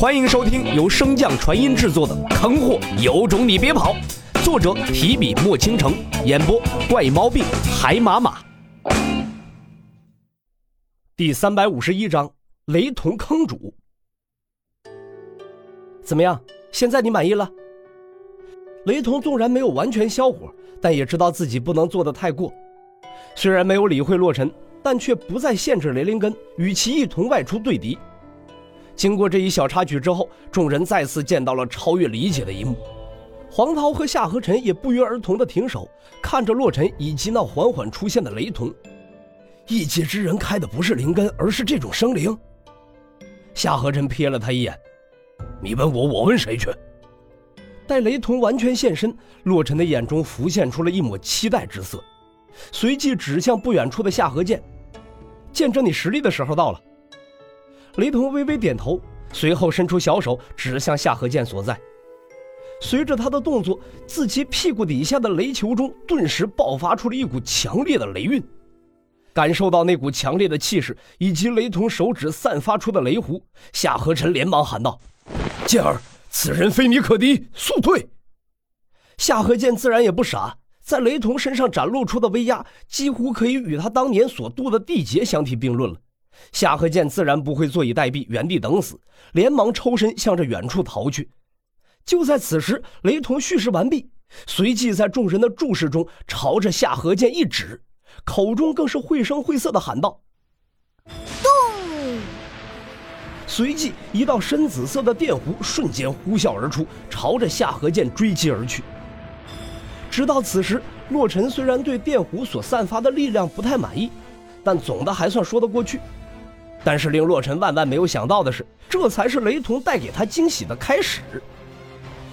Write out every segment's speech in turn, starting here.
欢迎收听由升降传音制作的《坑货有种你别跑》，作者提笔墨倾城，演播怪猫病海马马。第三百五十一章：雷同坑主。怎么样？现在你满意了？雷同纵然没有完全消火，但也知道自己不能做得太过。虽然没有理会洛尘，但却不再限制雷灵根与其一同外出对敌。经过这一小插曲之后，众人再次见到了超越理解的一幕。黄涛和夏河尘也不约而同的停手，看着洛尘以及那缓缓出现的雷同。异界之人开的不是灵根，而是这种生灵。夏河尘瞥了他一眼：“你问我，我问谁去？”待雷同完全现身，洛尘的眼中浮现出了一抹期待之色，随即指向不远处的夏河剑：“见证你实力的时候到了。”雷同微微点头，随后伸出小手指向夏河剑所在。随着他的动作，自己屁股底下的雷球中顿时爆发出了一股强烈的雷韵。感受到那股强烈的气势以及雷同手指散发出的雷弧，夏河臣连忙喊道：“剑儿，此人非你可敌，速退！”夏河剑自然也不傻，在雷同身上展露出的威压，几乎可以与他当年所渡的地劫相提并论了。夏河剑自然不会坐以待毙，原地等死，连忙抽身向着远处逃去。就在此时，雷同蓄势完毕，随即在众人的注视中朝着夏河剑一指，口中更是绘声绘色的喊道：“动！”随即，一道深紫色的电弧瞬间呼啸而出，朝着夏河剑追击而去。直到此时，洛尘虽然对电弧所散发的力量不太满意，但总的还算说得过去。但是令洛尘万万没有想到的是，这才是雷同带给他惊喜的开始。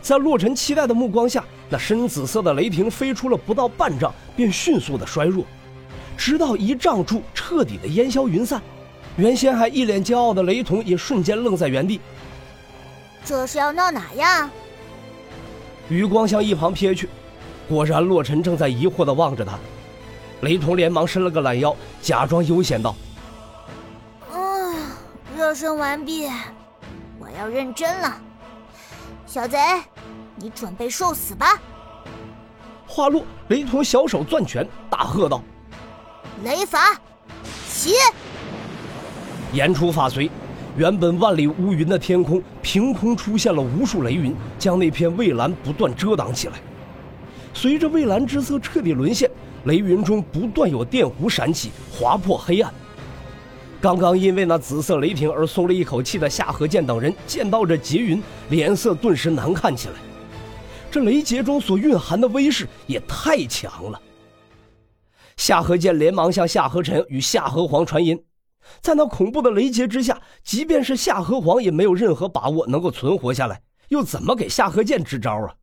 在洛尘期待的目光下，那深紫色的雷霆飞出了不到半丈，便迅速的衰弱，直到一丈处彻底的烟消云散。原先还一脸骄傲的雷同也瞬间愣在原地。这是要闹哪样？余光向一旁瞥去，果然洛尘正在疑惑的望着他。雷同连忙伸了个懒腰，假装悠闲道。热身完毕，我要认真了。小贼，你准备受死吧！话落，雷同小手攥拳，大喝道：“雷法，起！”言出法随，原本万里无云的天空凭空出现了无数雷云，将那片蔚蓝不断遮挡起来。随着蔚蓝之色彻底沦陷，雷云中不断有电弧闪起，划破黑暗。刚刚因为那紫色雷霆而松了一口气的夏河剑等人，见到这劫云，脸色顿时难看起来。这雷劫中所蕴含的威势也太强了。夏河剑连忙向夏河尘与夏河皇传音，在那恐怖的雷劫之下，即便是夏河皇也没有任何把握能够存活下来，又怎么给夏河剑支招啊？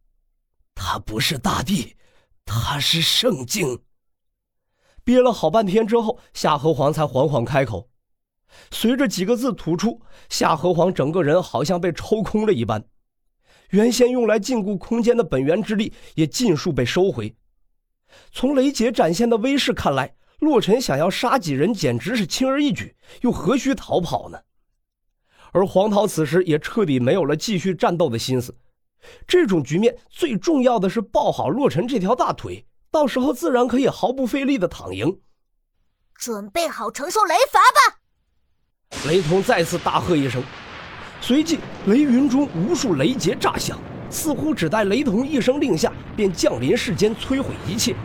他不是大帝，他是圣境。憋了好半天之后，夏河皇才缓缓开口。随着几个字吐出，夏河皇整个人好像被抽空了一般，原先用来禁锢空间的本源之力也尽数被收回。从雷劫展现的威势看来，洛尘想要杀几人简直是轻而易举，又何须逃跑呢？而黄涛此时也彻底没有了继续战斗的心思。这种局面最重要的是抱好洛尘这条大腿，到时候自然可以毫不费力的躺赢。准备好承受雷罚吧！雷同再次大喝一声，随即雷云中无数雷劫炸响，似乎只待雷同一声令下，便降临世间，摧毁一切。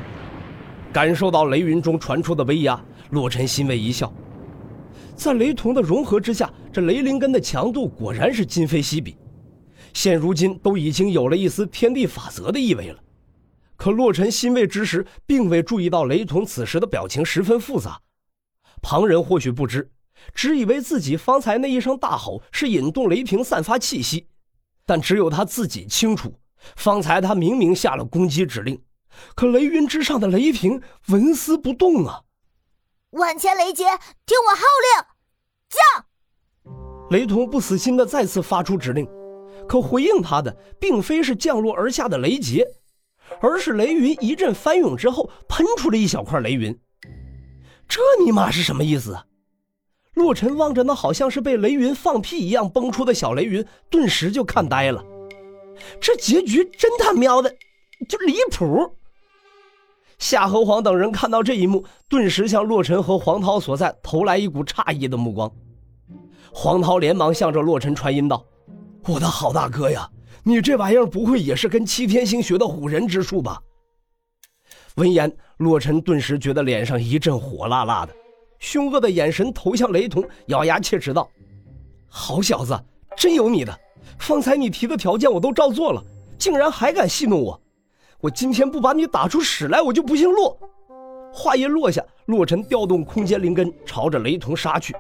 感受到雷云中传出的威压，洛尘欣慰一笑。在雷同的融合之下，这雷灵根的强度果然是今非昔比，现如今都已经有了一丝天地法则的意味了。可洛尘欣慰之时，并未注意到雷同此时的表情十分复杂，旁人或许不知。只以为自己方才那一声大吼是引动雷霆散发气息，但只有他自己清楚，方才他明明下了攻击指令，可雷云之上的雷霆纹丝不动啊！万千雷劫，听我号令，降！雷同不死心的再次发出指令，可回应他的并非是降落而下的雷劫，而是雷云一阵翻涌之后喷出了一小块雷云。这尼玛是什么意思？洛尘望着那好像是被雷云放屁一样崩出的小雷云，顿时就看呆了。这结局真他喵的就离谱！夏侯皇等人看到这一幕，顿时向洛尘和黄涛所在投来一股诧异的目光。黄涛连忙向着洛尘传音道：“我的好大哥呀，你这玩意儿不会也是跟七天星学的唬人之术吧？”闻言，洛尘顿时觉得脸上一阵火辣辣的，凶恶的眼神投向雷同，咬牙切齿道：“好小子，真有你的！方才你提的条件我都照做了，竟然还敢戏弄我！我今天不把你打出屎来，我就不姓洛！”话音落下，洛尘调动空间灵根，朝着雷同杀去。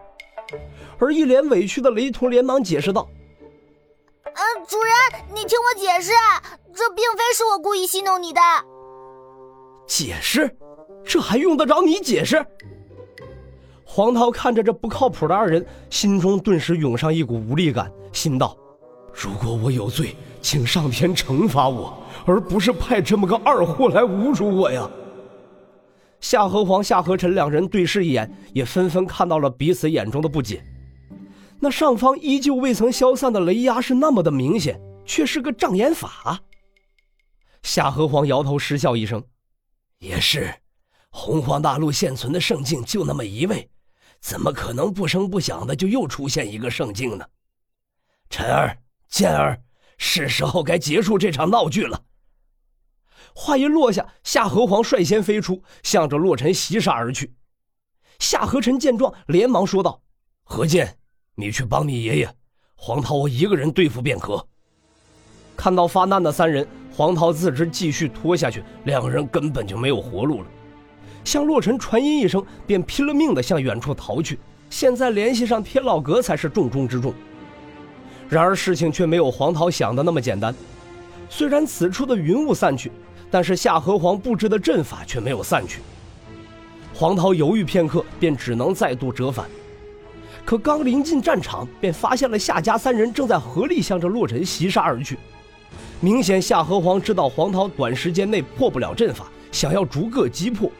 而一脸委屈的雷同连忙解释道：“嗯，主人，你听我解释，这并非是我故意戏弄你的。”解释？这还用得着你解释？黄涛看着这不靠谱的二人，心中顿时涌上一股无力感，心道：“如果我有罪，请上天惩罚我，而不是派这么个二货来侮辱我呀！”夏河皇、夏河臣两人对视一眼，也纷纷看到了彼此眼中的不解。那上方依旧未曾消散的雷压是那么的明显，却是个障眼法。夏河皇摇头失笑一声。也是，洪荒大陆现存的圣境就那么一位，怎么可能不声不响的就又出现一个圣境呢？晨儿、健儿，是时候该结束这场闹剧了。话音落下，夏河皇率先飞出，向着洛尘袭杀而去。夏河臣见状，连忙说道：“何健，你去帮你爷爷，黄涛我一个人对付便可。”看到发难的三人。黄涛自知继续拖下去，两人根本就没有活路了。向洛尘传音一声，便拼了命的向远处逃去。现在联系上天老阁才是重中之重。然而事情却没有黄桃想的那么简单。虽然此处的云雾散去，但是夏河皇布置的阵法却没有散去。黄涛犹豫片刻，便只能再度折返。可刚临近战场，便发现了夏家三人正在合力向着洛尘袭杀而去。明显，夏河皇知道黄涛短时间内破不了阵法，想要逐个击破。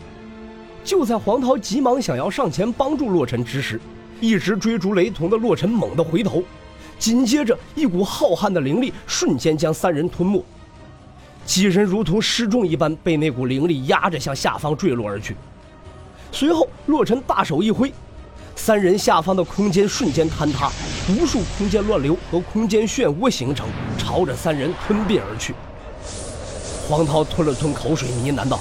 就在黄涛急忙想要上前帮助洛尘之时，一直追逐雷同的洛尘猛地回头，紧接着一股浩瀚的灵力瞬间将三人吞没，几人如同失重一般被那股灵力压着向下方坠落而去。随后，洛尘大手一挥。三人下方的空间瞬间坍塌，无数空间乱流和空间漩涡形成，朝着三人吞并而去。黄涛吞了吞口水，呢喃道：“